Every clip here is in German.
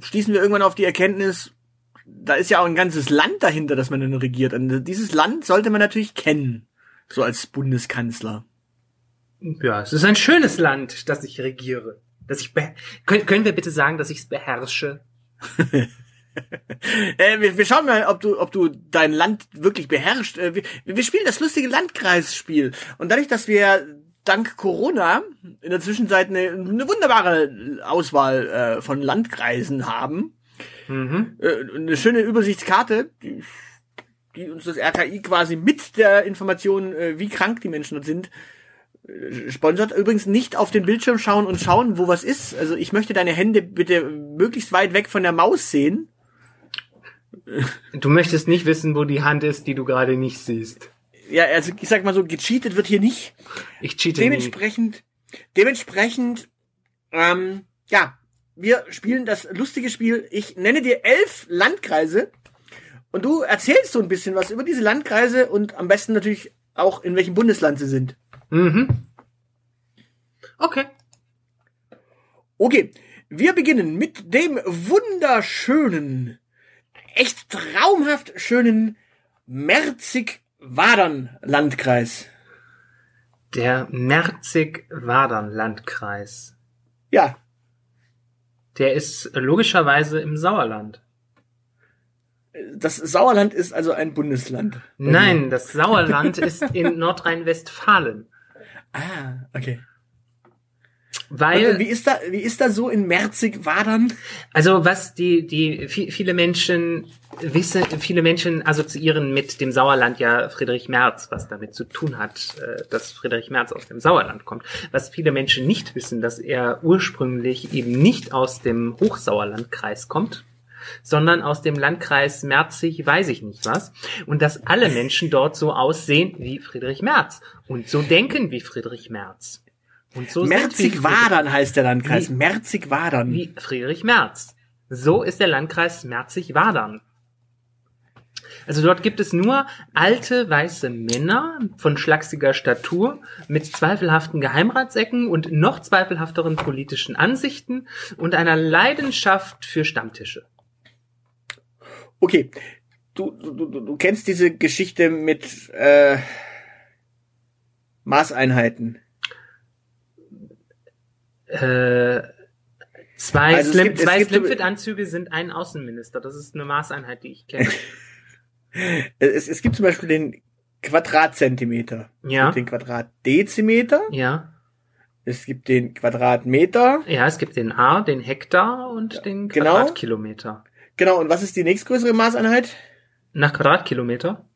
stießen wir irgendwann auf die Erkenntnis, da ist ja auch ein ganzes Land dahinter, das man dann regiert. Und dieses Land sollte man natürlich kennen, so als Bundeskanzler. Ja, es ist ein schönes Land, das ich regiere. Dass ich können, können wir bitte sagen, dass ich es beherrsche? äh, wir, wir, schauen mal, ob du, ob du dein Land wirklich beherrschst. Äh, wir, wir spielen das lustige Landkreisspiel. Und dadurch, dass wir dank Corona in der Zwischenzeit eine, eine wunderbare Auswahl äh, von Landkreisen haben. Mhm. Äh, eine schöne Übersichtskarte, die, die, uns das RKI quasi mit der Information, äh, wie krank die Menschen dort sind, äh, sponsert. Übrigens nicht auf den Bildschirm schauen und schauen, wo was ist. Also ich möchte deine Hände bitte möglichst weit weg von der Maus sehen. Du möchtest nicht wissen, wo die Hand ist, die du gerade nicht siehst ja, also ich sag mal so, gecheatet wird hier nicht. Ich cheate Dementsprechend, nie. dementsprechend, ähm, ja, wir spielen das lustige Spiel. Ich nenne dir elf Landkreise und du erzählst so ein bisschen was über diese Landkreise und am besten natürlich auch in welchem Bundesland sie sind. Mhm. Okay. Okay, wir beginnen mit dem wunderschönen, echt traumhaft schönen Merzig Wadern-Landkreis. Der Merzig-Wadern-Landkreis. Ja. Der ist logischerweise im Sauerland. Das Sauerland ist also ein Bundesland. Nein, das Sauerland ist in Nordrhein-Westfalen. Ah, okay. Weil Und wie ist da wie ist da so in Merzig Wadern? Also was die die viele Menschen wissen, viele Menschen assoziieren mit dem Sauerland ja Friedrich Merz, was damit zu tun hat, äh, dass Friedrich Merz aus dem Sauerland kommt. Was viele Menschen nicht wissen, dass er ursprünglich eben nicht aus dem Hochsauerlandkreis kommt, sondern aus dem Landkreis Merzig, weiß ich nicht was, und dass alle Menschen dort so aussehen wie Friedrich Merz und so denken wie Friedrich Merz. Und so Merzig-Wadern heißt der Landkreis. Merzig-Wadern. Wie Friedrich Merz. So ist der Landkreis Merzig-Wadern. Also dort gibt es nur alte weiße Männer von schlachsiger Statur mit zweifelhaften Geheimratsecken und noch zweifelhafteren politischen Ansichten und einer Leidenschaft für Stammtische. Okay, du, du, du, du kennst diese Geschichte mit äh, Maßeinheiten. Äh, zwei also Slim, gibt, zwei Slimfit-Anzüge sind ein Außenminister. Das ist eine Maßeinheit, die ich kenne. es, es gibt zum Beispiel den Quadratzentimeter. Ja. Es gibt den Quadratdezimeter. Ja. Es gibt den Quadratmeter. Ja, es gibt den A, den Hektar und ja, den genau. Quadratkilometer. Genau. genau, und was ist die nächstgrößere Maßeinheit? Nach Quadratkilometer?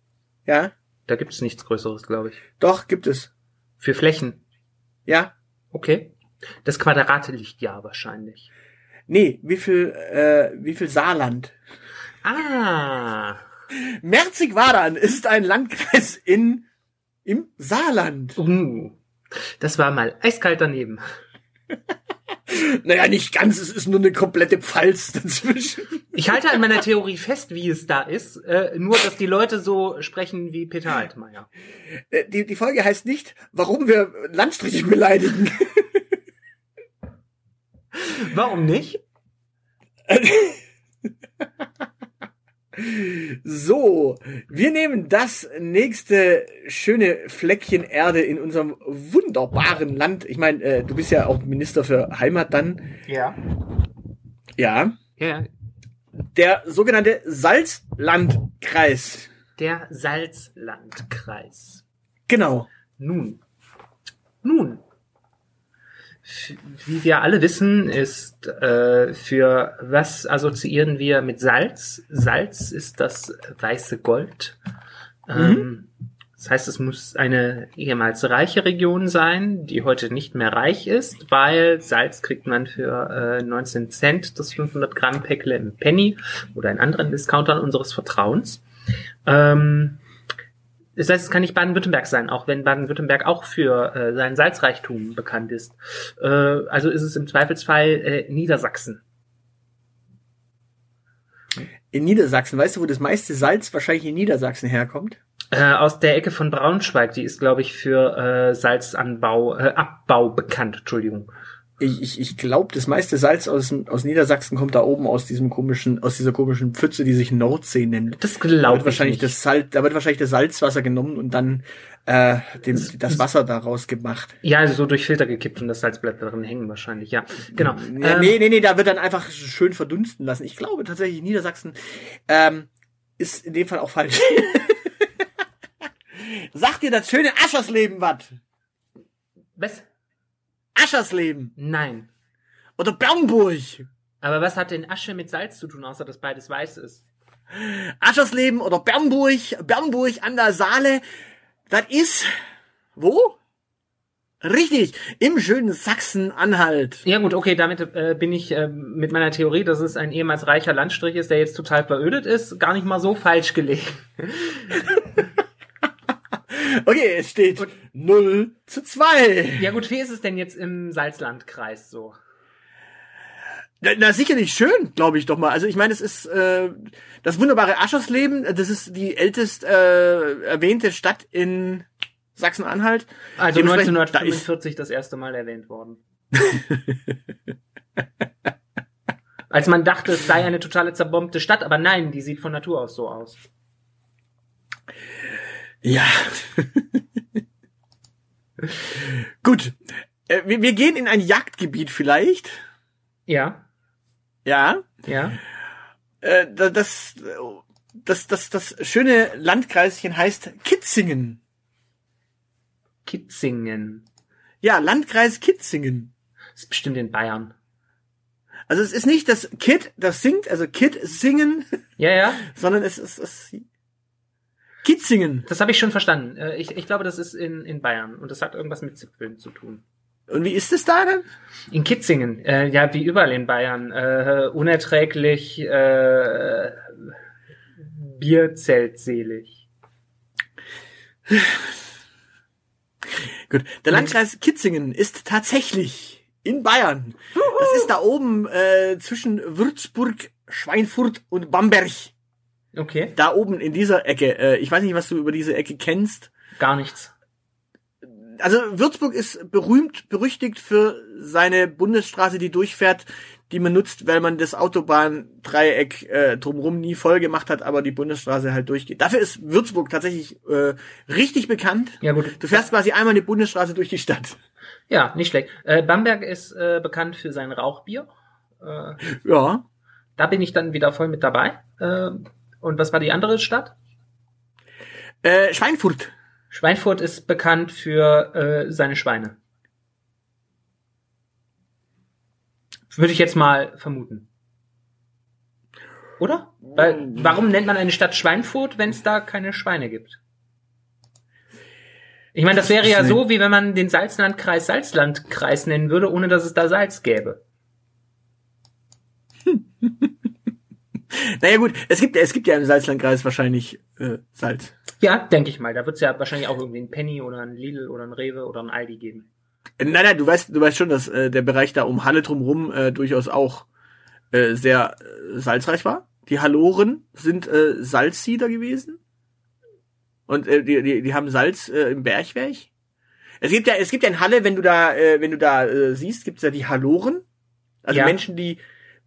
Ja. Da gibt es nichts Größeres, glaube ich. Doch, gibt es. Für Flächen? Ja. Okay. Das Quadrat liegt ja wahrscheinlich. Nee, wie viel, äh, wie viel Saarland? Ah. Merzig-Wadern ist ein Landkreis in, im Saarland. Uh. Das war mal eiskalt daneben. naja, nicht ganz, es ist nur eine komplette Pfalz dazwischen. Ich halte an meiner Theorie fest, wie es da ist, äh, nur dass die Leute so sprechen wie Peter Altmaier. Äh, die, die Folge heißt nicht, warum wir Landstriche beleidigen. Warum nicht? So, wir nehmen das nächste schöne Fleckchen Erde in unserem wunderbaren Land. Ich meine, äh, du bist ja auch Minister für Heimat dann. Ja. Ja. Ja. Der sogenannte Salzlandkreis. Der Salzlandkreis. Genau. Nun, Nun, wie wir alle wissen, ist äh, für was assoziieren wir mit Salz? Salz ist das weiße Gold. Ähm, das heißt, es muss eine ehemals reiche Region sein, die heute nicht mehr reich ist, weil Salz kriegt man für äh, 19 Cent das 500 Gramm Päckle im Penny oder in anderen Discountern unseres Vertrauens. Ähm, das heißt, es kann nicht Baden-Württemberg sein, auch wenn Baden-Württemberg auch für äh, seinen Salzreichtum bekannt ist. Äh, also ist es im Zweifelsfall äh, Niedersachsen. In Niedersachsen, weißt du, wo das meiste Salz wahrscheinlich in Niedersachsen herkommt? Äh, aus der Ecke von Braunschweig, die ist, glaube ich, für äh, Salzanbau, äh, Abbau bekannt, Entschuldigung. Ich, ich, ich glaube, das meiste Salz aus, aus Niedersachsen kommt da oben aus diesem komischen, aus dieser komischen Pfütze, die sich Nordsee nennt. Das Da glaube wird ich wahrscheinlich nicht. das Salz, da wird wahrscheinlich das Salzwasser genommen und dann äh, dem, das Wasser daraus gemacht. Ja, also so durch Filter gekippt und das Salz bleibt darin hängen wahrscheinlich, ja. Genau. Ja, Ähm, nee, nee, nee, da wird dann einfach schön verdunsten lassen. Ich glaube tatsächlich, Niedersachsen ähm, ist in dem Fall auch falsch. Sagt dir das schöne Aschersleben was? Was? Aschersleben Nein. oder Bernburg. Aber was hat denn Asche mit Salz zu tun, außer dass beides weiß ist? Aschersleben oder Bernburg, Bernburg an der Saale, das ist, wo? Richtig, im schönen Sachsen-Anhalt. Ja gut, okay, damit äh, bin ich äh, mit meiner Theorie, dass es ein ehemals reicher Landstrich ist, der jetzt total verödet ist, gar nicht mal so falsch gelegen. Okay, es steht 0 zu 2. Ja gut, wie ist es denn jetzt im Salzlandkreis so? Na, na sicherlich schön, glaube ich doch mal. Also ich meine, es ist äh, das wunderbare Aschersleben, das ist die ältest äh, erwähnte Stadt in Sachsen-Anhalt. Also Dementsprechend, da ist- 1945 das erste Mal erwähnt worden. Als man dachte, es sei eine totale zerbombte Stadt, aber nein, die sieht von Natur aus so aus. Ja. Gut. Äh, wir, wir gehen in ein Jagdgebiet vielleicht. Ja, Ja. ja. Äh, da- das, das, das, das schöne Landkreischen heißt Kitzingen. Kitzingen. Ja, Landkreis Kitzingen. Das ist bestimmt in Bayern. Also es ist nicht das Kid, das singt, also Kid singen, Ja, ja, sondern es ist es Kitzingen. das habe ich schon verstanden. Äh, Ich, ich glaube, das ist in, in Bayern und das hat irgendwas mit Zipfeln zu tun. Und wie ist es da denn? In Kitzingen, äh, ja, wie überall in Bayern, äh, unerträglich, äh, bierzeltselig. Gut, der Landkreis Kitzingen ist tatsächlich in Bayern. Das ist da oben äh, zwischen Würzburg, Schweinfurt und Bamberg. Okay, Da oben in dieser Ecke. Äh, ich weiß nicht, was du über diese Ecke kennst. gar nichts. Also Würzburg ist berühmt, berüchtigt für seine Bundesstraße, die durchfährt, die man nutzt, weil man das Autobahndreieck äh, drumherum nie voll gemacht hat, aber die Bundesstraße halt durchgeht. Dafür ist Würzburg tatsächlich äh, richtig bekannt. Ja gut, Du fährst quasi einmal die Bundesstraße durch die Stadt. ja, nicht schlecht. Äh, Bamberg ist äh, bekannt für sein Rauchbier. Äh, Ja. da bin ich dann wieder voll mit dabei. Äh, und was war die andere Stadt? Äh, Schweinfurt. Schweinfurt ist bekannt für äh, seine Schweine. Würde ich jetzt mal vermuten. Oder? Weil, warum nennt man eine Stadt Schweinfurt, wenn es da keine Schweine gibt? Ich meine, das wäre ja so, wie wenn man den Salzlandkreis Salzlandkreis nennen würde, ohne dass es da Salz gäbe. Naja gut, es gibt, es gibt ja im Salzlandkreis wahrscheinlich äh, Salz. Ja, denke ich mal. Da wird es ja wahrscheinlich auch irgendwie einen Penny oder einen Lidl oder einen Rewe oder einen Aldi geben. Äh, Nein, nein, du weißt, du weißt schon, dass äh, der Bereich da um Halle drumherum äh, durchaus auch äh, sehr äh, salzreich war. Die Halloren sind äh, Salzsieder gewesen. Und äh, die, die, die haben Salz äh, im Bergwerk. Es gibt ja, es gibt ja in Halle, wenn du da, äh, wenn du da äh, siehst, gibt's ja die Halloren. Also Ja. Menschen, die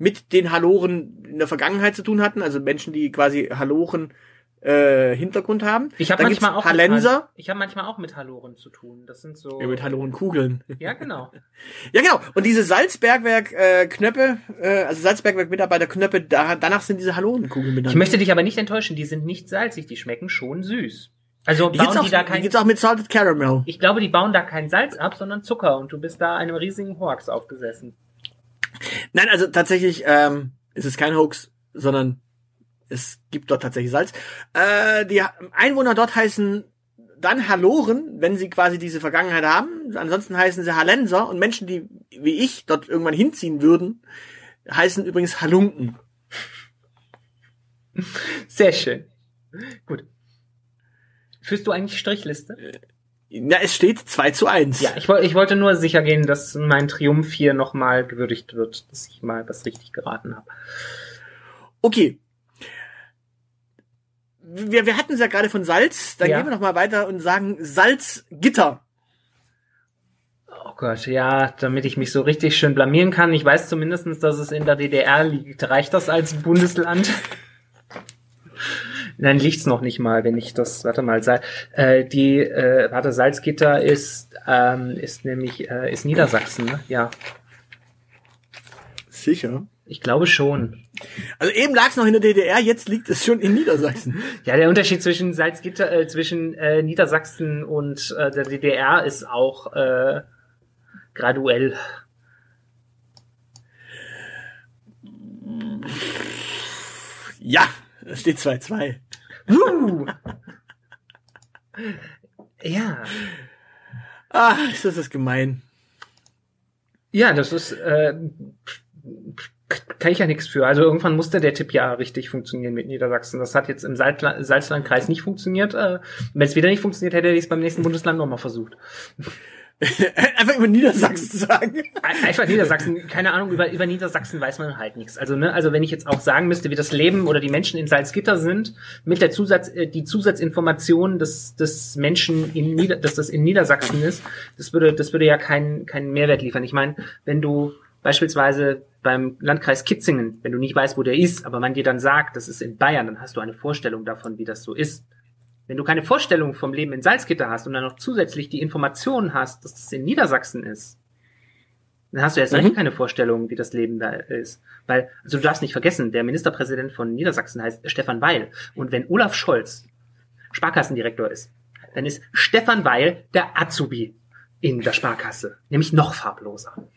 mit den Halloren in der Vergangenheit zu tun hatten, also Menschen, die quasi Halloren äh, Hintergrund haben. Ich habe manchmal auch Hallenser. Mit, ich habe manchmal auch mit Halloren zu tun. Das sind so. Ja, mit Hallorenkugeln. Ja, genau. Ja, genau. Und diese Salzbergwerk äh, Knöpfe, äh, also Salzbergwerk Mitarbeiter Knöpfe, da, danach sind diese Hallorenkugeln benannt. Ich möchte dich aber nicht enttäuschen. Die sind nicht salzig. Die schmecken schon süß. Also bauen die da auch, die kein, gibt's auch mit Salted Caramel. ich glaube, die bauen da kein Salz ab, sondern Zucker und du bist da einem riesigen Hoax aufgesessen. Nein, also tatsächlich ähm, ist es kein Hoax, sondern es gibt dort tatsächlich Salz. Äh, die Einwohner dort heißen dann Halloren, wenn sie quasi diese Vergangenheit haben. Ansonsten heißen sie Hallenser und Menschen, die wie ich dort irgendwann hinziehen würden, heißen übrigens Halunken. Sehr schön. Gut. Führst du eigentlich Strichliste? Ja, es steht 2 zu 1. Ja, ich, ich wollte nur sicher gehen, dass mein Triumph hier nochmal gewürdigt wird, dass ich mal was richtig geraten habe. Okay. Wir, wir hatten es ja gerade von Salz, dann Ja. gehen wir noch mal weiter und sagen Salzgitter. Oh Gott, ja, damit ich mich so richtig schön blamieren kann. Ich weiß zumindestens, dass es in der DDR liegt. Reicht das als Bundesland? Nein, liegt's noch nicht mal, wenn ich das, warte mal, Sal äh, die, äh, warte, Salzgitter ist, ähm, ist nämlich, äh, ist Niedersachsen, ne? Ja, Sicher. ich glaube schon. Also eben lag es noch in der DDR, jetzt liegt es schon in Niedersachsen. Ja, der Unterschied zwischen Salzgitter, äh, zwischen äh, Niedersachsen und äh, der DDR ist auch äh, graduell. Ja, es steht 2-2. Uh! ja. Ah, ist das gemein. Ja, das ist, äh, kann ich ja nichts für. Also irgendwann musste der Tipp ja richtig funktionieren mit Niedersachsen. Das hat jetzt im Salzla Salzlandkreis nicht funktioniert. Äh, Wenn es wieder nicht funktioniert, hätte ich es beim nächsten Bundesland nochmal versucht. Einfach über Niedersachsen sagen. Ein- Einfach Niedersachsen, keine Ahnung, über, über Niedersachsen weiß man halt nichts. Also, ne, also wenn ich jetzt auch sagen müsste, wie das Leben oder die Menschen in Salzgitter sind, mit der Zusatz, äh, die Zusatzinformation des, des Menschen in Nieder, dass das in Niedersachsen ist, das würde, das würde ja keinen, keinen Mehrwert liefern. Ich meine, wenn du beispielsweise beim Landkreis Kitzingen, wenn du nicht weißt, wo der ist, aber man dir dann sagt, das ist in Bayern, dann hast du eine Vorstellung davon, wie das so ist. Wenn du keine Vorstellung vom Leben in Salzgitter hast und dann noch zusätzlich die Information hast, dass das in Niedersachsen ist, dann hast du erst recht Mhm. keine Vorstellung, wie das Leben da ist. Weil, also du darfst nicht vergessen, der Ministerpräsident von Niedersachsen heißt Stefan Weil. Und wenn Olaf Scholz Sparkassendirektor ist, dann ist Stefan Weil der Azubi in der Sparkasse. Nämlich noch farbloser.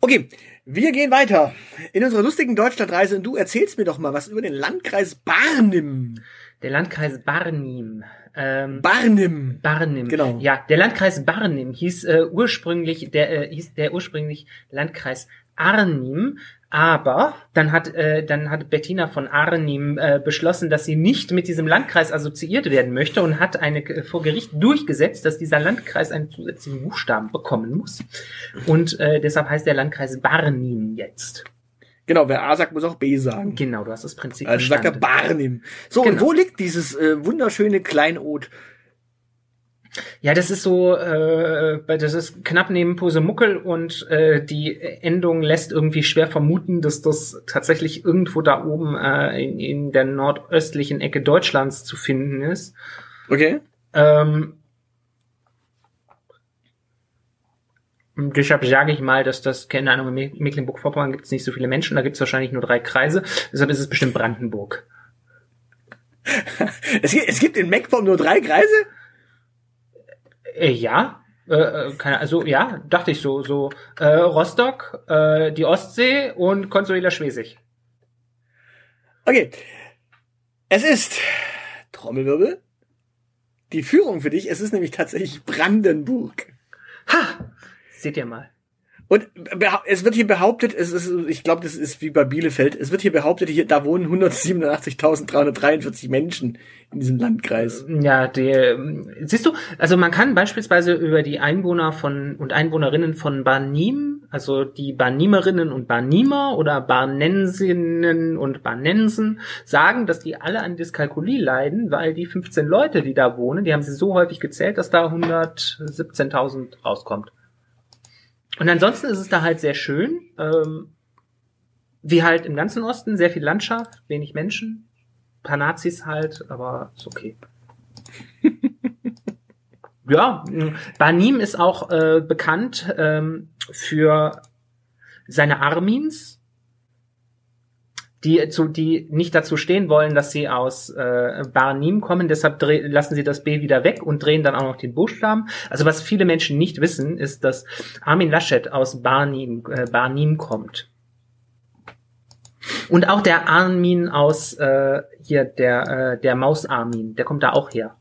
Okay, wir gehen weiter in unserer lustigen Deutschlandreise und du erzählst mir doch mal was über den Landkreis Barnim. Der Landkreis Barnim. Ähm, Barnim. Barnim. Genau. Ja, der Landkreis Barnim hieß äh, ursprünglich der äh, hieß der ursprünglich Landkreis Arnim, aber dann hat äh, dann hat Bettina von Arnim äh, beschlossen, dass sie nicht mit diesem Landkreis assoziiert werden möchte und hat eine äh, vor Gericht durchgesetzt, dass dieser Landkreis einen zusätzlichen Buchstaben bekommen muss und äh, deshalb heißt der Landkreis Barnim jetzt. Genau, wer A sagt, muss auch B sagen. Genau, du hast das Prinzip Also sagt er. Barnim. So, und Genau. wo liegt dieses äh, wunderschöne Kleinod? Ja, das ist so, äh, das ist knapp neben Posemuckel und äh, die Endung lässt irgendwie schwer vermuten, dass das tatsächlich irgendwo da oben äh, in, in der nordöstlichen Ecke Deutschlands zu finden ist. Okay. Ähm, deshalb sage ich mal, dass das, keine Ahnung, in Me- Mecklenburg-Vorpommern gibt es nicht so viele Menschen, da gibt es wahrscheinlich nur drei Kreise, deshalb ist es bestimmt Brandenburg. Es, gibt- es gibt in MacPom nur drei Kreise? Äh, ja, äh, äh, keine, also ja, dachte ich so, so äh, Rostock, äh, die Ostsee und Consuela Schwesig. Okay. Es ist Trommelwirbel. Die Führung für dich, es ist nämlich tatsächlich Brandenburg. Ha! Seht ihr mal. Und es wird hier behauptet, es ist, ich glaube, das ist wie bei Bielefeld, es wird hier behauptet, hier, da wohnen 187.343 Menschen in diesem Landkreis. Ja, die, siehst du, also man kann beispielsweise über die Einwohner von und Einwohnerinnen von Barnim, also die Barnimerinnen und Barnimer oder Barnensinnen und Barnensen sagen, dass die alle an Dyskalkulie leiden, weil die 15 Leute, die da wohnen, die haben sie so häufig gezählt, dass da 117.000 rauskommt. Und ansonsten ist es da halt sehr schön, ähm, wie halt im ganzen Osten, sehr viel Landschaft, wenig Menschen, paar Nazis halt, aber ist okay. ja, mh, Barnim ist auch äh, bekannt ähm, für seine Armins, die zu die nicht dazu stehen wollen, dass sie aus äh, Barnim kommen, deshalb dreh, lassen sie das B wieder weg und drehen dann auch noch den Buchstaben. Also was viele Menschen nicht wissen, ist, dass Armin Laschet aus Barnim, äh, Barnim kommt. Und auch der Armin aus äh, hier der äh, der Maus Armin, der kommt da auch her.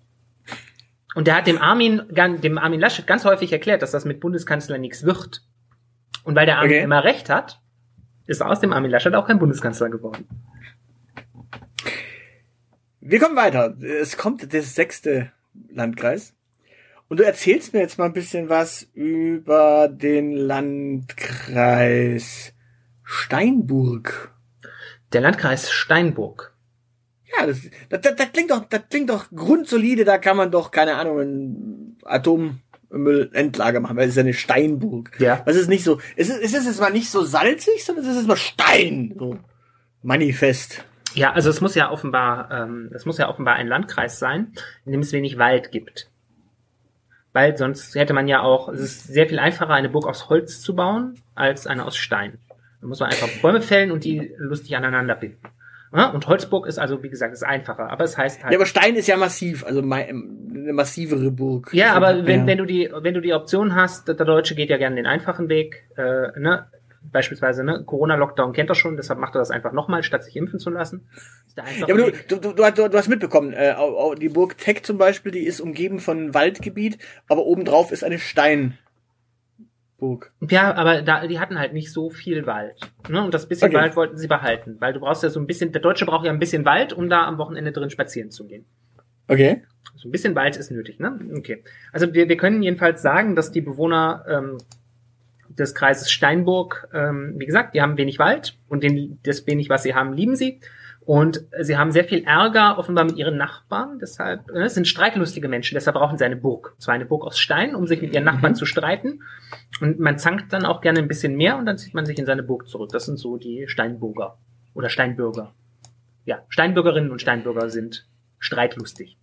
Und der hat dem Armin dem Armin Laschet ganz häufig erklärt, dass das mit Bundeskanzler nichts wird. Und weil der Armin Okay. immer recht hat, ist aus dem Armin Laschet auch kein Bundeskanzler geworden. Wir kommen weiter. Es kommt der sechste Landkreis. Und du erzählst mir jetzt mal ein bisschen was über den Landkreis Steinburg. Der Landkreis Steinburg. Ja, das, das, das, das klingt doch, das klingt doch grundsolide. Da kann man doch, keine Ahnung, ein Atommüllendlager machen, weil es ist ja eine Steinburg. Ja. Es ist nicht so, es ist, es ist jetzt mal nicht so salzig, sondern es ist jetzt mal Stein. So. Manifest. Ja, also es muss ja offenbar, ähm, es muss ja offenbar ein Landkreis sein, in dem es wenig Wald gibt. Weil sonst hätte man ja auch, es ist sehr viel einfacher, eine Burg aus Holz zu bauen, als eine aus Stein. Da muss man einfach Bäume fällen und die lustig aneinander binden. Ja, und Holzburg ist also, wie gesagt, ist einfacher, aber es heißt halt. Ja, aber Stein ist ja massiv, also eine massivere Burg. Ja, aber wenn, ja. wenn du die, wenn du die Option hast, der Deutsche geht ja gerne den einfachen Weg, äh, ne? Beispielsweise, ne, Corona-Lockdown kennt er schon, deshalb macht er das einfach nochmal, statt sich impfen zu lassen. Ist der Ja, aber du, du, du, du, du hast mitbekommen, äh, die Burg Teck zum Beispiel, die ist umgeben von Waldgebiet, aber obendrauf ist eine Steinburg. Ja, aber da, die hatten halt nicht so viel Wald. Ne? Und das bisschen Okay. Wald wollten sie behalten, weil du brauchst ja so ein bisschen, der Deutsche braucht ja ein bisschen Wald, um da am Wochenende drin spazieren zu gehen. Okay. So ein bisschen Wald ist nötig, ne? Okay. Also wir, wir können jedenfalls sagen, dass die Bewohner ähm, des Kreises Steinburg, ähm, wie gesagt, die haben wenig Wald und den, das wenig, was sie haben, lieben sie. Und sie haben sehr viel Ärger offenbar mit ihren Nachbarn. Deshalb äh, sind streitlustige Menschen. Deshalb brauchen sie eine Burg. Zwar eine Burg aus Stein, um sich mit ihren Nachbarn zu streiten. Und man zankt dann auch gerne ein bisschen mehr und dann zieht man sich in seine Burg zurück. Das sind so die Steinburger oder Steinbürger. Ja, Steinbürgerinnen und Steinbürger sind streitlustig.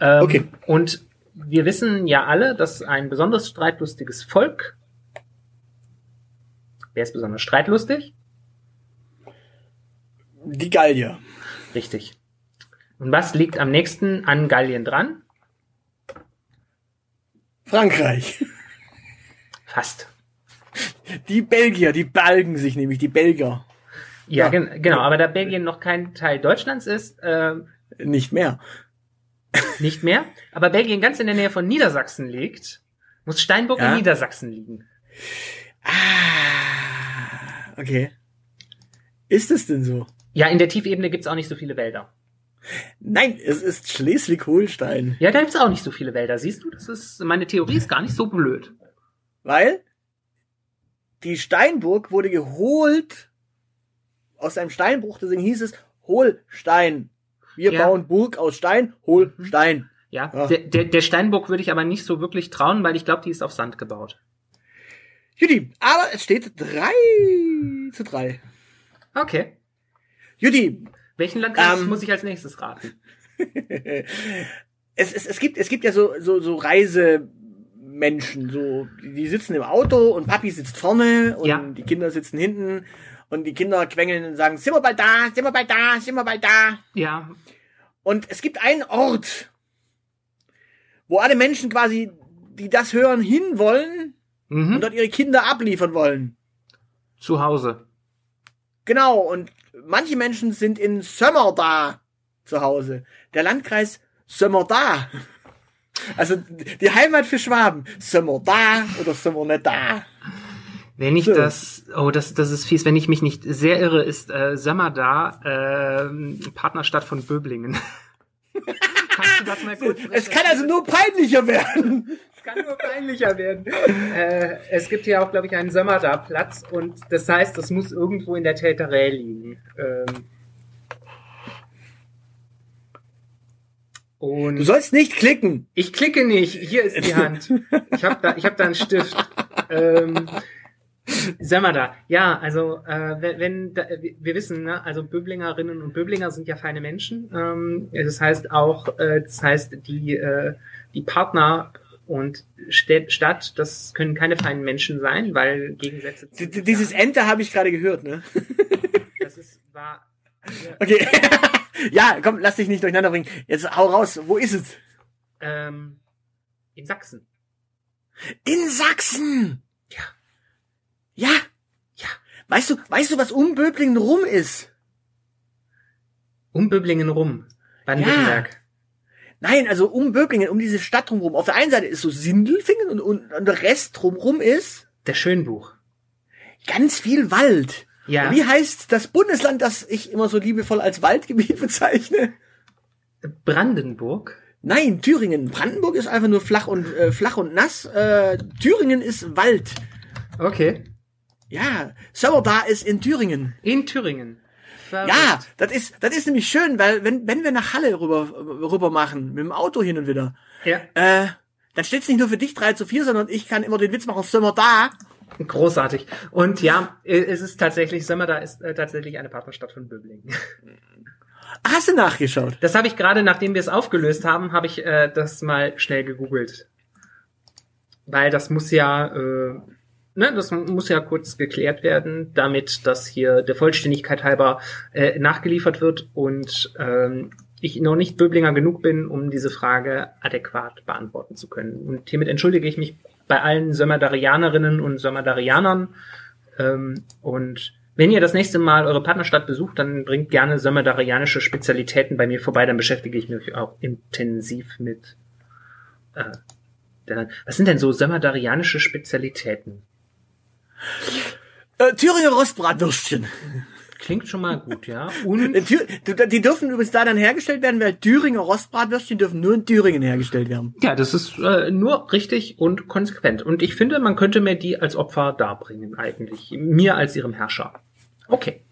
Ähm, Okay. Und wir wissen ja alle, dass ein besonders streitlustiges Volk, wer ist besonders streitlustig? Die Gallier. Richtig. Und was liegt am nächsten an Gallien dran? Frankreich. Fast. Die Belgier, die balgen sich nämlich, die Belgier. Ja, Ja. gen genau. Aber da Belgien noch kein Teil Deutschlands ist, ähm, Nicht mehr. nicht mehr. Aber Belgien ganz in der Nähe von Niedersachsen liegt, muss Steinburg Ja. in Niedersachsen liegen. Ah, okay. Ist es denn so? Ja, in der Tiefebene gibt's auch nicht so viele Wälder. Nein, es ist Schleswig-Holstein. Ja, da gibt's auch nicht so viele Wälder. Siehst du, das ist, meine Theorie ist gar nicht so blöd. Weil die Steinburg wurde geholt aus einem Steinbruch, deswegen hieß es Holstein. Wir Ja. bauen Burg aus Stein, Holstein. Ja, Ja. Der, der, der Steinburg würde ich aber nicht so wirklich trauen, weil ich glaube, die ist auf Sand gebaut. Judy, aber es steht drei zu drei. Okay. Judy, Welchen Landkreis Ähm. muss ich als nächstes raten? es, es, es gibt es gibt ja so so so Reisemenschen, so die sitzen im Auto und Papi sitzt vorne und Ja. die Kinder sitzen hinten und die Kinder quengeln und sagen, sind wir bald da, sind wir bald da, sind wir bald da. Ja, Und es gibt einen Ort, wo alle Menschen quasi, die das hören, hinwollen und mhm. dort ihre Kinder abliefern wollen. zu Hause. Genau, und manche Menschen sind in Sömmerda zu Hause. Der Landkreis Sömmerda. Also die Heimat für Schwaben. Sömmerda oder Sömmerneda. Wenn ich So. das, oh, das, das ist fies. Wenn ich mich nicht sehr irre, ist äh, Sömmerda ähm, Partnerstadt von Böblingen. Kannst du das mal kurz? Es kann also nur peinlicher werden. Es kann nur peinlicher werden. äh, es gibt hier auch, glaube ich, einen Sömmerda-Platz und das heißt, das muss irgendwo in der Täterä liegen. Ähm, und Du sollst nicht klicken. ich klicke nicht. Hier ist die Hand. Ich habe da, ich hab da einen Stift. Ähm, Sömmerda. Ja, also äh, wenn, wenn da, wir wissen, ne, also Böblingerinnen und Böblinger sind ja feine Menschen. Ähm, das heißt auch, äh, das heißt die äh, die Partner und Städt, Stadt, das können keine feinen Menschen sein, weil Gegensätze. D- Dieses Enter habe ich gerade gehört, ne? Das ist war Okay. ja, komm, lass dich nicht durcheinander bringen. Jetzt hau raus. Wo ist es? Ähm, in Sachsen. In Sachsen. Ja. Ja. Ja. Weißt du, weißt du, was um Böblingen rum ist? Um Böblingen rum. Baden-Württemberg. Nein, also um Böblingen, um diese Stadt drumherum. Auf der einen Seite ist so Sindelfingen und, und, und der Rest drumherum ist Der Schönbuch. ganz viel Wald. Ja. Wie heißt das Bundesland, das ich immer so liebevoll als Waldgebiet bezeichne? Brandenburg. Nein, Thüringen. Brandenburg ist einfach nur flach und äh, flach und nass. Äh, Thüringen ist Wald. Okay. Ja, Sauerbar ist in Thüringen. In Thüringen. Ja, das ist das ist nämlich schön, weil wenn wenn wir nach Halle rüber rüber machen mit dem Auto hin und wieder, Ja. äh, dann steht's nicht nur für dich 3 zu 4, sondern ich kann immer den Witz machen, sind wir da? Großartig. Und ja, äh, es ist tatsächlich, Sömmer, da ist äh, tatsächlich eine Partnerstadt von Böblingen. Ach, Hast du nachgeschaut? Das habe ich gerade, nachdem wir es aufgelöst haben, habe ich äh, das mal schnell gegoogelt. Weil das muss ja, äh, ne, das muss ja kurz geklärt werden, damit das hier der Vollständigkeit halber äh, nachgeliefert wird und ähm, ich noch nicht Böblinger genug bin, um diese Frage adäquat beantworten zu können. Und hiermit entschuldige ich mich bei allen Sömmerdarianerinnen und Sömmerdarianern. Ähm, und wenn ihr das nächste Mal eure Partnerstadt besucht, dann bringt gerne sömmerdarianische Spezialitäten bei mir vorbei, dann beschäftige ich mich auch intensiv mit. Äh, der, was sind denn so sömmerdarianische Spezialitäten? Äh, Thüringer Rostbratwürstchen. Klingt schon mal gut, ja. Und die die dürfen übrigens da dann hergestellt werden, weil Thüringer Rostbratwürstchen dürfen nur in Thüringen hergestellt werden. ja, das ist äh, nur richtig und konsequent. Und ich finde, man könnte mir die als Opfer darbringen, eigentlich. Mir als ihrem Herrscher. Okay.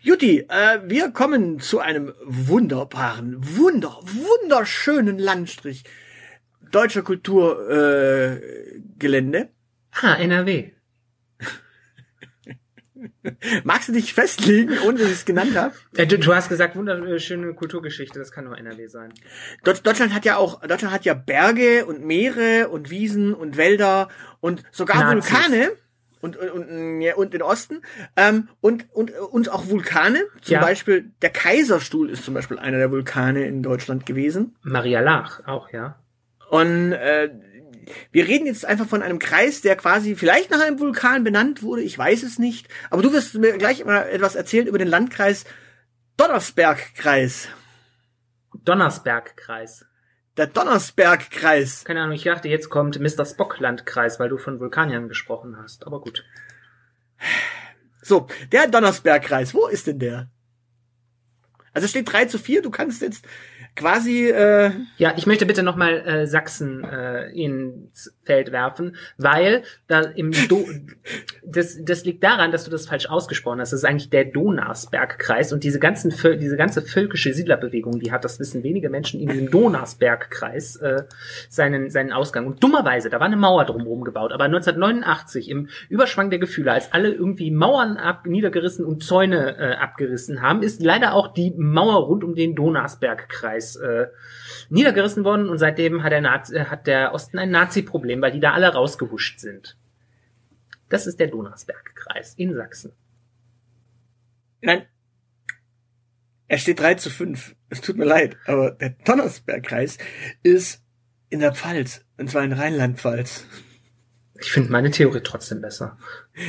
Juti, äh, wir kommen zu einem wunderbaren, wunder, wunderschönen Landstrich deutscher Kulturgelände. Äh, Gelände. Ah, NRW. Magst du dich festlegen, ohne dass ich es genannt habe? Äh, du, du hast gesagt, wunderschöne Kulturgeschichte, das kann nur NRW sein. Deutsch, Deutschland hat ja auch, Deutschland hat ja Berge und Meere und Wiesen und Wälder und sogar Nazis. Vulkane und, und, und, ja, und den Osten ähm, und, und, und auch Vulkane. Zum Ja. Beispiel der Kaiserstuhl ist zum Beispiel einer der Vulkane in Deutschland gewesen. Maria Lach auch, ja. Und äh, wir reden jetzt einfach von einem Kreis, der quasi vielleicht nach einem Vulkan benannt wurde. Ich weiß es nicht. Aber du wirst mir gleich mal etwas erzählen über den Landkreis Donnersbergkreis. Donnersbergkreis. Der Donnersbergkreis. Keine Ahnung, ich dachte, jetzt kommt Mr. Spock-Landkreis, weil du von Vulkaniern gesprochen hast. Aber gut. So, der Donnersbergkreis. Wo ist denn der? Also es steht 3 zu 4. Du kannst jetzt quasi äh, Ja, ich möchte bitte nochmal äh, Sachsen äh, ins Feld werfen, weil da im Do das, das liegt daran, dass du das falsch ausgesprochen hast. Das ist eigentlich der Donausbergkreis und diese ganzen diese ganze völkische Siedlerbewegung, die hat, das wissen wenige Menschen, in diesem Donausbergkreis äh, seinen seinen Ausgang. Und dummerweise, da war eine Mauer drumherum gebaut, aber 1989 im Überschwang der Gefühle, als alle irgendwie Mauern ab, niedergerissen und Zäune äh, abgerissen haben, ist leider auch die Mauer rund um den Donausbergkreis äh, niedergerissen worden und seitdem hat der, Nazi, äh, hat der Osten ein Nazi-Problem, weil die da alle rausgehuscht sind. Das ist der Donausbergkreis in Sachsen. Nein. Er steht 3 zu 5. Es tut mir leid, aber der Donnersbergkreis ist in der Pfalz. Und zwar in Rheinland-Pfalz. Ich finde meine Theorie trotzdem besser.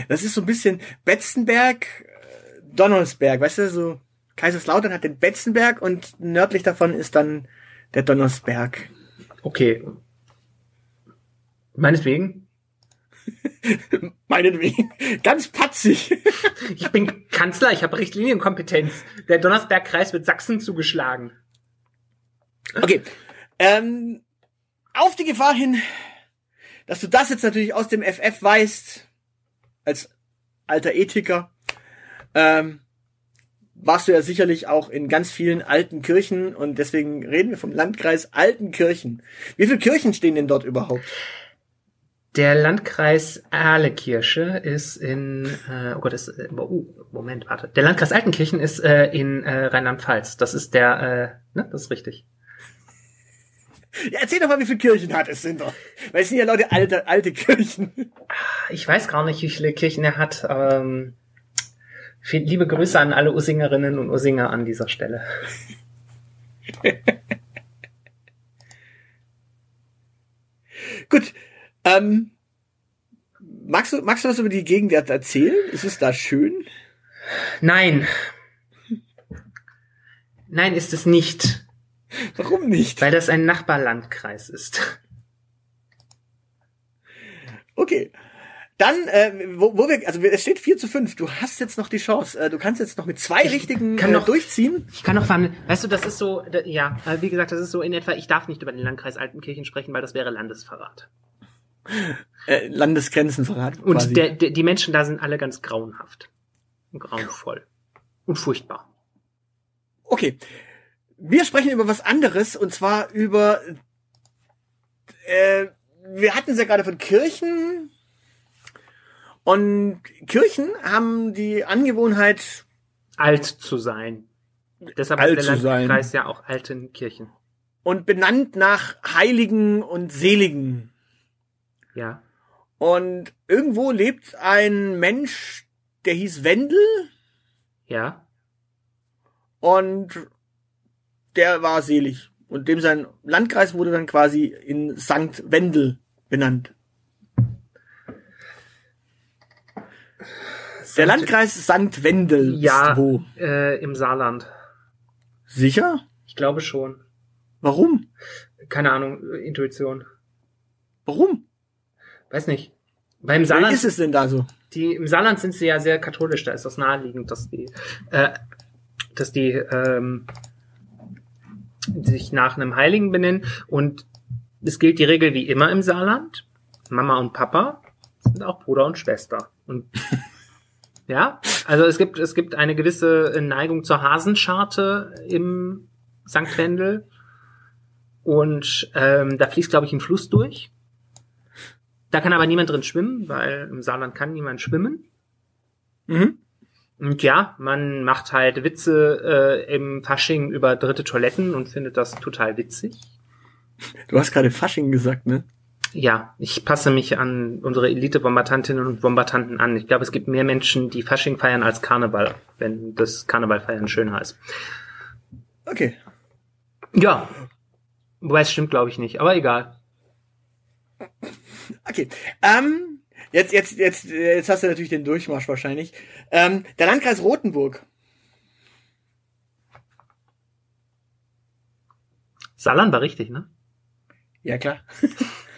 Das ist so ein bisschen Betzenberg, äh, Donnersberg. Weißt du, so Kaiserslautern hat den Betzenberg und nördlich davon ist dann der Donnersberg. Okay. Meinetwegen. Meinetwegen. Ganz patzig. Ich bin Kanzler, ich habe Richtlinienkompetenz. Der Donnersbergkreis wird Sachsen zugeschlagen. Okay. Ähm, auf die Gefahr hin, dass du das jetzt natürlich aus dem FF weißt, als alter Ethiker, ähm, warst du ja sicherlich auch in ganz vielen alten Kirchen und deswegen reden wir vom Landkreis Altenkirchen. Wie viele Kirchen stehen denn dort überhaupt? Der Landkreis Ahlekirche ist in, äh, oh Gott, ist, äh, oh, Moment, warte. Der Landkreis Altenkirchen ist äh, in äh, Rheinland-Pfalz. Das ist der, äh, ne, das ist richtig. Ja, erzähl doch mal, wie viele Kirchen hat es sind doch. Weil es sind ja Leute alte, alte Kirchen. Ich weiß gar nicht, wie viele Kirchen er hat. Ähm, Viel, liebe Grüße an alle Ussingerinnen und Ussinger an dieser Stelle. Gut. Ähm, magst, du, magst du was über die Gegend erzählen? Ist es da schön? Nein. Nein, ist es nicht. Warum nicht? Weil das ein Nachbarlandkreis ist. Okay. Dann, äh, wo, wo wir, also es steht 4 zu 5. Du hast jetzt noch die Chance. Äh, du kannst jetzt noch mit zwei Ich richtigen kann äh, noch- durchziehen. Ich kann noch verhandeln. Weißt du, das ist so, da- ja, äh, wie gesagt, das ist so in etwa, ich darf nicht über den Landkreis Altenkirchen sprechen, weil das wäre Landesverrat. Äh, Landesgrenzenverrat. Und quasi. der, der, die Menschen da sind alle ganz grauenhaft. Und grauenvoll. Und furchtbar. Okay. Wir sprechen über was anderes und zwar über äh, wir hatten es ja gerade von Kirchen und Kirchen haben die Angewohnheit Alt zu sein. Deshalb Alt ist der sein. Landkreis ja auch Altenkirchen. und benannt nach Heiligen und Seligen. Ja. Und irgendwo lebt ein Mensch, der hieß Wendel Ja. und der war selig. Und dem sein Landkreis wurde dann quasi in Sankt Wendel benannt. Der Landkreis Wendel Ja, ist wo? äh, im Saarland. Sicher? Ich glaube schon. Warum? Keine Ahnung, Intuition. Warum? Weiß nicht. Beim Wie Saarland, ist es denn da so? die, im Saarland sind sie ja sehr katholisch, da ist das naheliegend, dass die, äh, dass die, ähm, sich nach einem Heiligen benennen und es gilt die Regel wie immer im Saarland. Mama und Papa sind auch Bruder und Schwester. Und ja, also es gibt, es gibt eine gewisse Neigung zur Hasenscharte im St. Wendel. Und ähm, da fließt, glaube ich, ein Fluss durch. Da kann aber niemand drin schwimmen, weil im Saarland kann niemand schwimmen. Mhm. Und ja, man macht halt Witze äh, im Fasching über dritte Toiletten und findet das total witzig. Du hast gerade Fasching gesagt, ne? Ja, ich passe mich an unsere Elite-Bombardantinnen und Bombardanten an. Ich glaube, es gibt mehr Menschen, die Fasching feiern als Karneval, wenn das Karnevalfeiern schöner ist. Okay. Ja. Wobei es stimmt, glaube ich nicht, aber egal. Okay. Ähm, jetzt, jetzt, jetzt, jetzt hast du natürlich den Durchmarsch wahrscheinlich. Ähm, der Landkreis Rothenburg. Saarland war richtig, ne? Ja, klar.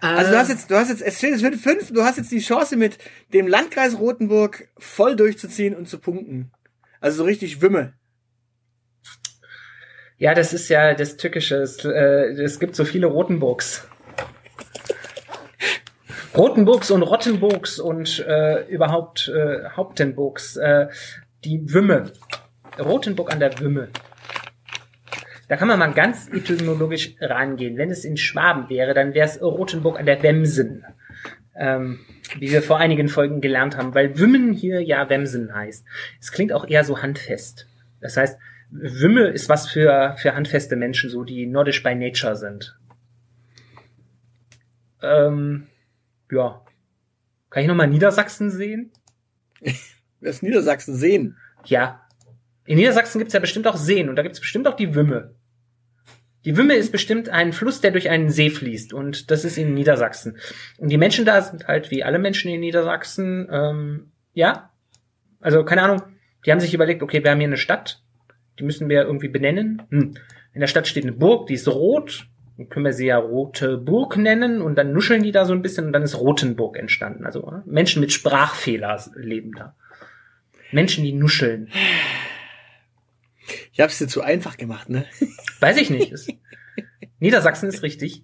Also du hast jetzt, du hast jetzt, es steht es wird fünf, du hast jetzt die Chance mit dem Landkreis Rothenburg voll durchzuziehen und zu punkten. Also so richtig Wümme. Ja, das ist ja das Tückische. Es, äh, es gibt so viele Rotenburgs. Rotenburgs und Rottenburgs und äh, überhaupt äh, Hauptenburgs. Äh, die Wümme. Rotenburg an der Wümme. Da kann man mal ganz etymologisch rangehen. Wenn es in Schwaben wäre, dann wäre es Rotenburg an der Wemsen. Ähm, wie wir vor einigen Folgen gelernt haben, weil Wümmen hier ja Wemsen heißt. Es klingt auch eher so handfest. Das heißt, Wümme ist was für, für handfeste Menschen, so die nordisch by nature sind. Ähm, ja. Kann ich nochmal Niedersachsen sehen? Das Niedersachsen sehen. Ja. In Niedersachsen gibt's ja bestimmt auch Seen und da gibt's bestimmt auch die Wümme. Die Wümme ist bestimmt ein Fluss, der durch einen See fließt und das ist in Niedersachsen. Und die Menschen da sind halt wie alle Menschen in Niedersachsen, ähm, ja. Also keine Ahnung, die haben sich überlegt, okay, wir haben hier eine Stadt, die müssen wir irgendwie benennen. Hm. In der Stadt steht eine Burg, die ist rot, dann können wir sie ja Rote Burg nennen und dann nuscheln die da so ein bisschen und dann ist Rotenburg entstanden. Also Menschen mit Sprachfehler leben da. Menschen, die nuscheln. Ich hab's dir zu einfach gemacht, ne? Weiß ich nicht. Niedersachsen ist richtig.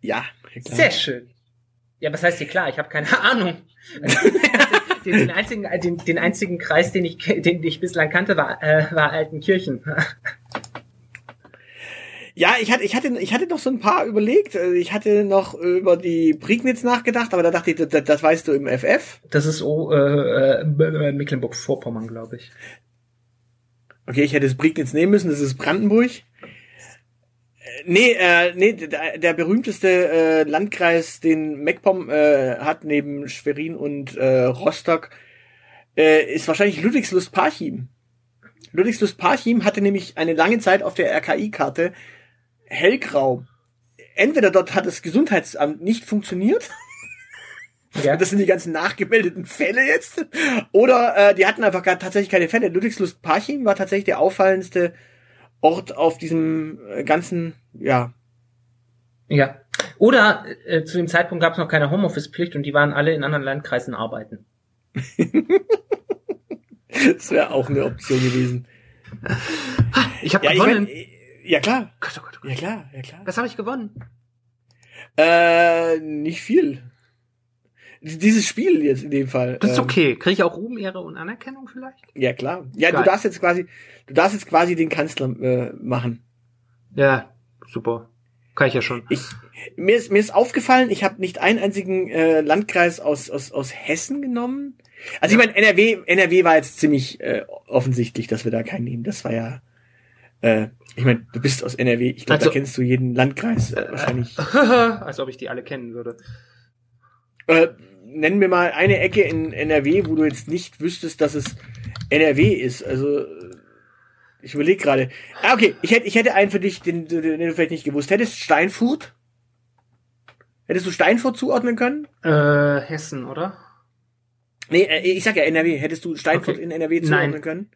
Ja. klar. Sehr schön. Ja, was heißt hier klar? Ich habe keine Ahnung. den, den, einzigen, äh, den, den einzigen Kreis, den ich, den ich bislang kannte, war, äh, war Altenkirchen. Ja, ich hatte, ich hatte, ich hatte noch so ein paar überlegt. Äh, Ich hatte noch über die Prignitz nachgedacht, aber da dachte ich, das, das weißt du im FF. Das ist oh, äh, äh, Mecklenburg-Vorpommern, glaube ich. Okay, ich hätte es Prignitz nehmen müssen, das ist Brandenburg. Äh, Nee, äh, nee, der, der berühmteste äh, Landkreis, den MacPom äh, hat neben Schwerin und äh, Rostock, äh, ist wahrscheinlich Ludwigslust-Parchim. Ludwigslust-Parchim hatte nämlich eine lange Zeit auf der RKI-Karte hellgrau. Entweder dort hat das Gesundheitsamt nicht funktioniert. Ja. Das sind die ganzen nachgemeldeten Fälle jetzt. Oder äh, die hatten einfach gar, tatsächlich keine Fälle. Ludwigslust-Parchim war tatsächlich der auffallendste Ort auf diesem äh, ganzen, ja, Ja. Oder äh, zu dem Zeitpunkt gab es noch keine Homeoffice-Pflicht und die waren alle in anderen Landkreisen arbeiten. das wäre auch eine Option gewesen. Ich habe Ja, ich gewonnen. mein, äh, ja klar, Gott, oh Gott, oh Gott. ja klar, ja klar. Was habe ich gewonnen? Äh, nicht viel. Dieses Spiel jetzt in dem Fall. Das ist ähm, okay. Kriege ich auch Ruhm, Ehre und Anerkennung vielleicht? Ja klar. Ja, Geil. du darfst jetzt quasi, du darfst jetzt quasi den Kanzler äh, machen. Ja, super. Kann ich ja schon. Ich, mir ist mir ist aufgefallen, ich habe nicht einen einzigen äh, Landkreis aus aus aus Hessen genommen. Also ich meine NRW NRW war jetzt ziemlich äh, offensichtlich, dass wir da keinen nehmen. Das war ja äh, ich meine, du bist aus NRW, ich glaube, Also- da kennst du jeden Landkreis äh, wahrscheinlich. Als ob ich die alle kennen würde. Äh, nenn mir mal eine Ecke in NRW, wo du jetzt nicht wüsstest, dass es NRW ist. Also ich überlege gerade. Ah, okay, ich hätte, ich hätte einen für dich, den, den, den du vielleicht nicht gewusst hättest. Steinfurt. Hättest du Steinfurt zuordnen können? Äh, Hessen, oder? Nee, äh, ich sag ja NRW. Hättest du Steinfurt Okay. in NRW Nein. zuordnen können?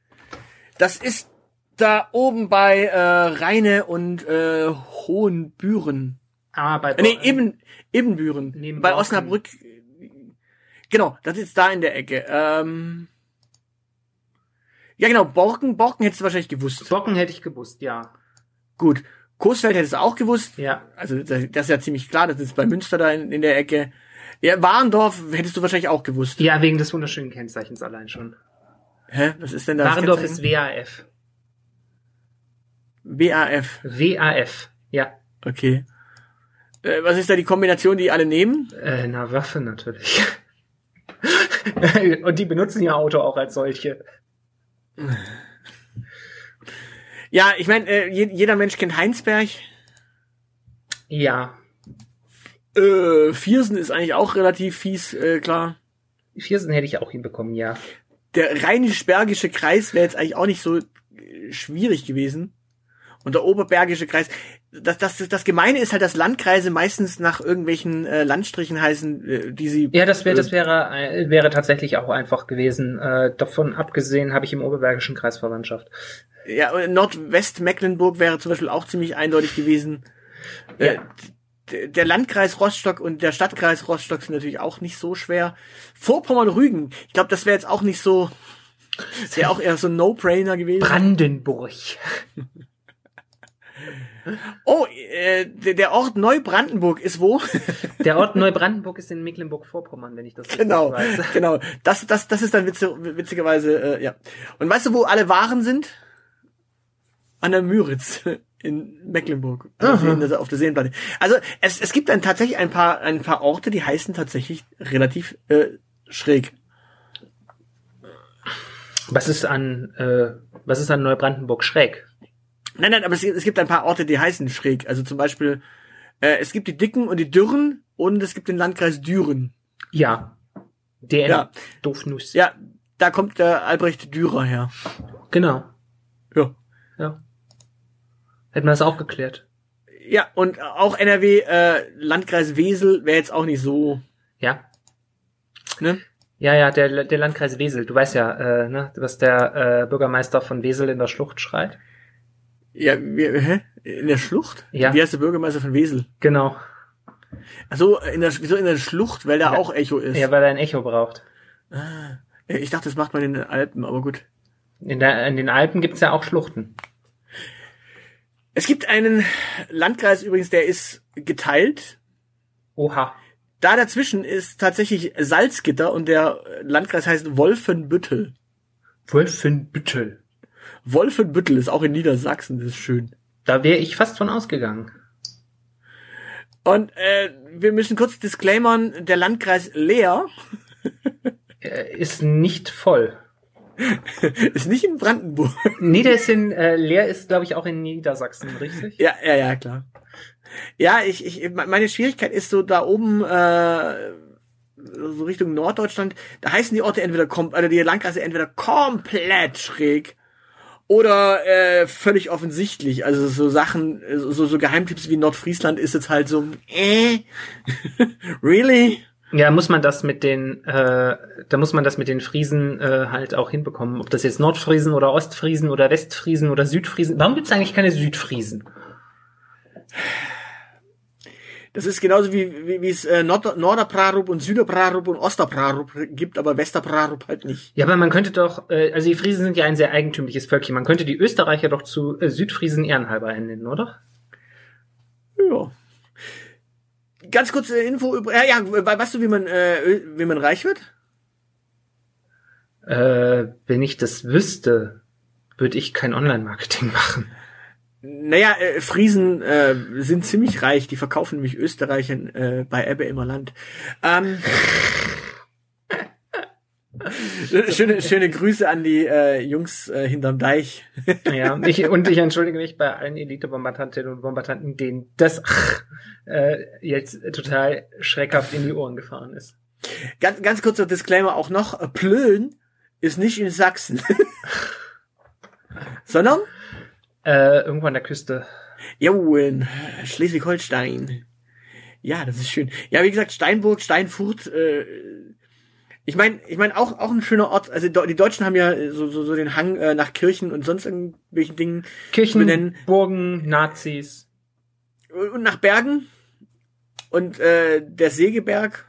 Das ist da oben bei äh, Rheine und äh, Hohenbüren. Ah, bei Äh, Nee, eben, Ebenbüren. Bei. Osnabrück. Genau, das ist da in der Ecke. Ähm, ja, genau, Borken, Borken hättest du wahrscheinlich gewusst. Bocken hätte ich gewusst, ja. Gut. Coesfeld hättest du auch gewusst. Ja. Also, das das ist ja ziemlich klar, das ist bei Münster da in, in der Ecke. Ja, Warendorf hättest du wahrscheinlich auch gewusst. Ja, wegen des wunderschönen Kennzeichens allein schon. Hä? Was ist denn das? Warendorf ist? WAF. WAF. WAF. Ja. Okay. Äh, was ist da die Kombination, die alle nehmen? Äh, na, Waffe natürlich. Und die benutzen ihr Auto auch als solche. Ja, ich meine, äh, je, jeder Mensch kennt Heinsberg. Ja. Äh, Viersen ist eigentlich auch relativ fies, äh, klar. Viersen hätte ich auch hinbekommen, ja. Der rheinisch-bergische Kreis wäre jetzt eigentlich auch nicht so äh, schwierig gewesen. Und der oberbergische Kreis, das, das, das Gemeine ist halt, dass Landkreise meistens nach irgendwelchen äh, Landstrichen heißen, äh, die sie. Ja, das wäre das wäre äh, wäre tatsächlich auch einfach gewesen. Äh, davon abgesehen habe ich im Oberbergischen Kreis Verwandtschaft. Ja, und Nordwestmecklenburg wäre zum Beispiel auch ziemlich eindeutig gewesen. Äh, Ja. d- der Landkreis Rostock und der Stadtkreis Rostock sind natürlich auch nicht so schwer. Vorpommern-Rügen, ich glaube, das wäre jetzt auch nicht so, wäre auch eher so ein No-Brainer gewesen. Brandenburg. Oh, äh, der Ort Neubrandenburg ist wo? Der Ort Neubrandenburg ist in Mecklenburg-Vorpommern, wenn ich das richtig genau, weiß. genau. Das, das, das ist dann witzig, witzigerweise, äh, ja. Und weißt du, wo alle Waren sind? An der Müritz in Mecklenburg, also auf der Seenplatte. Also es, es gibt dann tatsächlich ein paar, ein paar Orte, die heißen tatsächlich relativ äh, schräg. Was ist an äh, was ist an Neubrandenburg schräg? Nein, nein, aber es, es gibt ein paar Orte, die heißen schräg. Also zum Beispiel, äh, es gibt die Dicken und die Dürren und es gibt den Landkreis Düren. Ja. Der Ja. Doofnuss. Ja, da kommt der Albrecht Dürer her. Genau. Ja. Ja. Hätten wir das auch geklärt. Ja, und auch NRW, äh, Landkreis Wesel wäre jetzt auch nicht so, Ja. ne? Ja, ja, der, der Landkreis Wesel. Du weißt ja, äh, ne, was der äh, Bürgermeister von Wesel in der Schlucht schreit. Ja, wie, hä? In der Schlucht? Ja. Wie heißt der Bürgermeister von Wesel? Genau. Also in der, wieso in der Schlucht? Weil da Ja. auch Echo ist. Ja, weil er ein Echo braucht. Ah, ich dachte, das macht man in den Alpen, aber gut. In, der, in den Alpen gibt's ja auch Schluchten. Es gibt einen Landkreis übrigens, der ist geteilt. Oha. Da dazwischen ist tatsächlich Salzgitter und der Landkreis heißt Wolfenbüttel. Wolfenbüttel. Wolfenbüttel ist auch in Niedersachsen, das ist schön. Da wäre ich fast von ausgegangen. Und äh, wir müssen kurz disclaimern, der Landkreis Leer Äh, ist nicht voll. ist nicht in Brandenburg. Nee, der ist in, äh, Leer ist, glaube ich, auch in Niedersachsen, richtig? ja, ja, ja, klar. Ja, ich, ich, meine Schwierigkeit ist so da oben, äh, so Richtung Norddeutschland, da heißen die Orte entweder kom also die Landkreise entweder komplett schräg oder äh, völlig offensichtlich. Also so Sachen, so, so Geheimtipps wie Nordfriesland ist jetzt halt so, äh, really? Ja, muss man das mit den, äh, da muss man das mit den Friesen äh, halt auch hinbekommen. Ob das jetzt Nordfriesen oder Ostfriesen oder Westfriesen oder Südfriesen. Warum gibt's eigentlich keine Südfriesen? Das ist genauso wie, wie, wie es äh, Nord Norderprarup und Süderprarup und Osterprarup gibt, aber Westerprarup halt nicht. Ja, aber man könnte doch, äh, also die Friesen sind ja ein sehr eigentümliches Völkchen. Man könnte die Österreicher doch zu äh, Südfriesen ehrenhalber nennen, oder? Ja. Ganz kurze Info über, ja, ja, weißt du, wie man, äh, wie man reich wird? Äh, wenn ich das wüsste, würde ich kein Online-Marketing machen. Naja, äh, Friesen äh, sind ziemlich reich, die verkaufen nämlich Österreichern äh, bei Ebbe immer Land. Ähm, schöne, schöne Grüße an die äh, Jungs äh, hinterm Deich. ja, ich, und ich entschuldige mich bei allen Elite-Bombardantinnen und Bombardanten, denen das äh, jetzt total schreckhaft in die Ohren gefahren ist. Ganz, ganz kurzer Disclaimer auch noch, Plön ist nicht in Sachsen. Sondern äh, irgendwo an der Küste. Jo, in Schleswig-Holstein. Ja, das ist schön. Ja, wie gesagt, Steinburg, Steinfurt. Äh, ich meine, ich meine auch auch ein schöner Ort. Also die Deutschen haben ja so so, so den Hang äh, nach Kirchen und sonst irgendwelchen Dingen. Kirchen, benennen. Burgen, Nazis und nach Bergen und äh, der Segeberg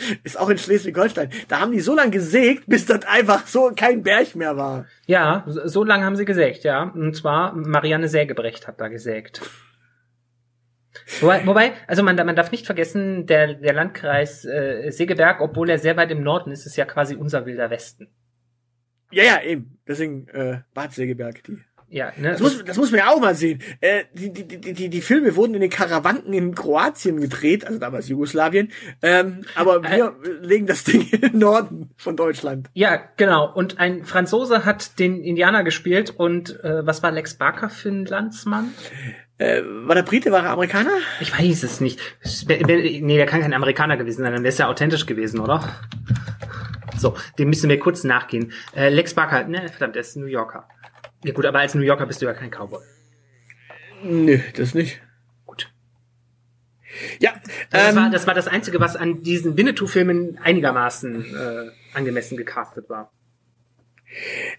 ist auch in Schleswig-Holstein. Da haben die so lange gesägt, bis das einfach so kein Berg mehr war. Ja, so lange haben sie gesägt, ja. Und zwar Marianne Sägebrecht hat da gesägt. Wobei, wobei also man, man darf nicht vergessen, der, der Landkreis äh, Segeberg, obwohl er sehr weit im Norden ist, ist ja quasi unser wilder Westen. Ja, ja, eben. Deswegen äh, Bad Segeberg, die ja, ne? Das muss, das muss man ja auch mal sehen. Äh, die, die, die, die, Filme wurden in den Karawanken in Kroatien gedreht, also damals Jugoslawien. Ähm, aber äh, wir äh, legen das Ding im Norden von Deutschland. Ja, genau. Und ein Franzose hat den Indianer gespielt. Und äh, was war Lex Barker für ein Landsmann? Äh, war der Brite, war er Amerikaner? Ich weiß es nicht. Nee, der kann kein Amerikaner gewesen sein, dann wäre es ja authentisch gewesen, oder? So, dem müssen wir kurz nachgehen. Äh, Lex Barker, ne, verdammt, der ist New Yorker. Ja gut, aber als New Yorker bist du ja kein Cowboy. Nö, das nicht. Gut. Ja. Das, ähm, war, das war das Einzige, was an diesen Winnetou-Filmen einigermaßen äh, angemessen gecastet war.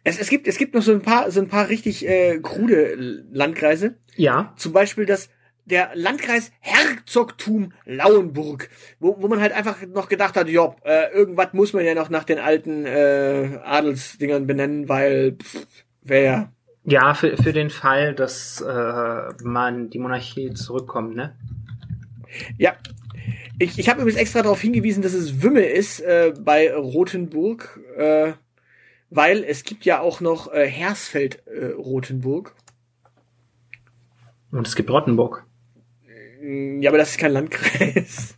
Es, es gibt es gibt noch so ein paar so ein paar richtig äh, krude Landkreise. Ja. Zum Beispiel das der Landkreis Herzogtum Lauenburg, wo, wo man halt einfach noch gedacht hat, ja, äh, irgendwas muss man ja noch nach den alten äh, Adelsdingern benennen, weil pff, Wer? Ja, für, für den Fall, dass äh, man die Monarchie zurückkommt, ne? Ja. Ich, ich habe übrigens extra darauf hingewiesen, dass es Wümme ist äh, bei Rothenburg, äh, weil es gibt ja auch noch äh, Hersfeld äh, Rothenburg. Und es gibt Rottenburg. Ja, aber das ist kein Landkreis.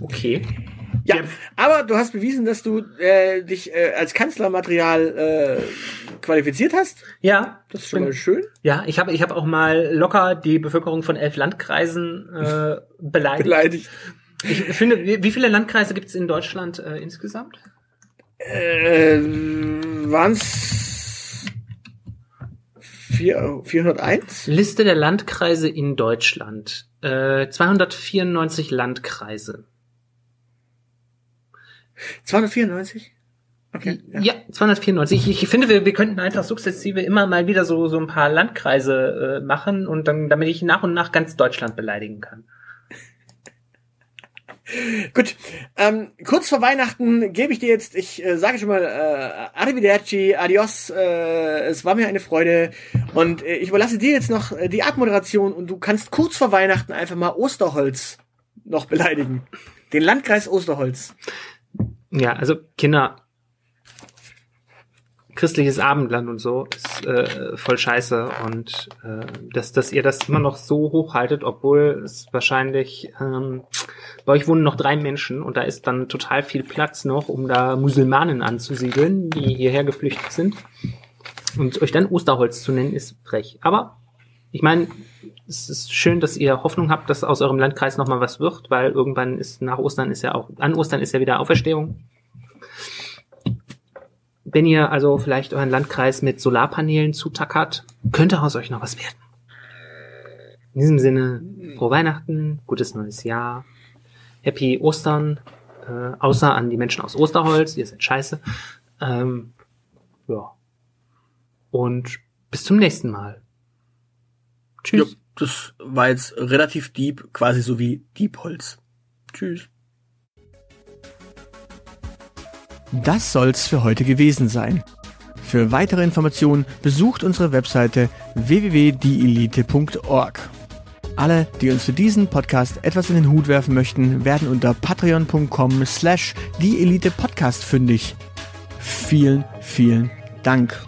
Okay. Ja, aber du hast bewiesen, dass du äh, dich äh, als Kanzlermaterial äh, qualifiziert hast. Ja, das ist schon mal schön. Ja, ich habe ich hab auch mal locker die Bevölkerung von elf Landkreisen äh, beleidigt. beleidigt. Ich finde, wie, viele Landkreise gibt es in Deutschland äh, insgesamt? Äh, waren's 401? Liste der Landkreise in Deutschland. Äh, 294 Landkreise. 294? Okay. Ja, ja 294. Ich, ich finde, wir, wir könnten einfach sukzessive immer mal wieder so, so ein paar Landkreise äh, machen und dann, damit ich nach und nach ganz Deutschland beleidigen kann. Gut, ähm, kurz vor Weihnachten gebe ich dir jetzt, ich äh, sage schon mal, äh, Arrivederci, adios, äh, es war mir eine Freude und äh, ich überlasse dir jetzt noch äh, die Abmoderation und du kannst kurz vor Weihnachten einfach mal Osterholz noch beleidigen. Den Landkreis Osterholz. Ja, also Kinder, christliches Abendland und so ist äh, voll scheiße und äh, dass, dass ihr das immer noch so hochhaltet, obwohl es wahrscheinlich ähm, bei euch wohnen noch drei Menschen und da ist dann total viel Platz noch, um da Musulmanen anzusiedeln, die hierher geflüchtet sind. Und euch dann Osterholz zu nennen, ist frech. Aber ich meine, es ist schön, dass ihr Hoffnung habt, dass aus eurem Landkreis nochmal was wird, weil irgendwann ist nach Ostern ist ja auch, an Ostern ist ja wieder Auferstehung. Wenn ihr also vielleicht euren Landkreis mit Solarpanelen zutackert, könnte aus euch noch was werden. In diesem Sinne, frohe Weihnachten, gutes neues Jahr, Happy Ostern, äh, außer an die Menschen aus Osterholz, ihr seid scheiße. Ähm, ja. Und bis zum nächsten Mal. Tschüss. Ja, das war jetzt relativ deep, quasi so wie Diebholz. Tschüss. Das soll's für heute gewesen sein. Für weitere Informationen besucht unsere Webseite www.dielite.org. Alle, die uns für diesen Podcast etwas in den Hut werfen möchten, werden unter patreon.com slash dieelitepodcast fündig. Vielen, vielen Dank.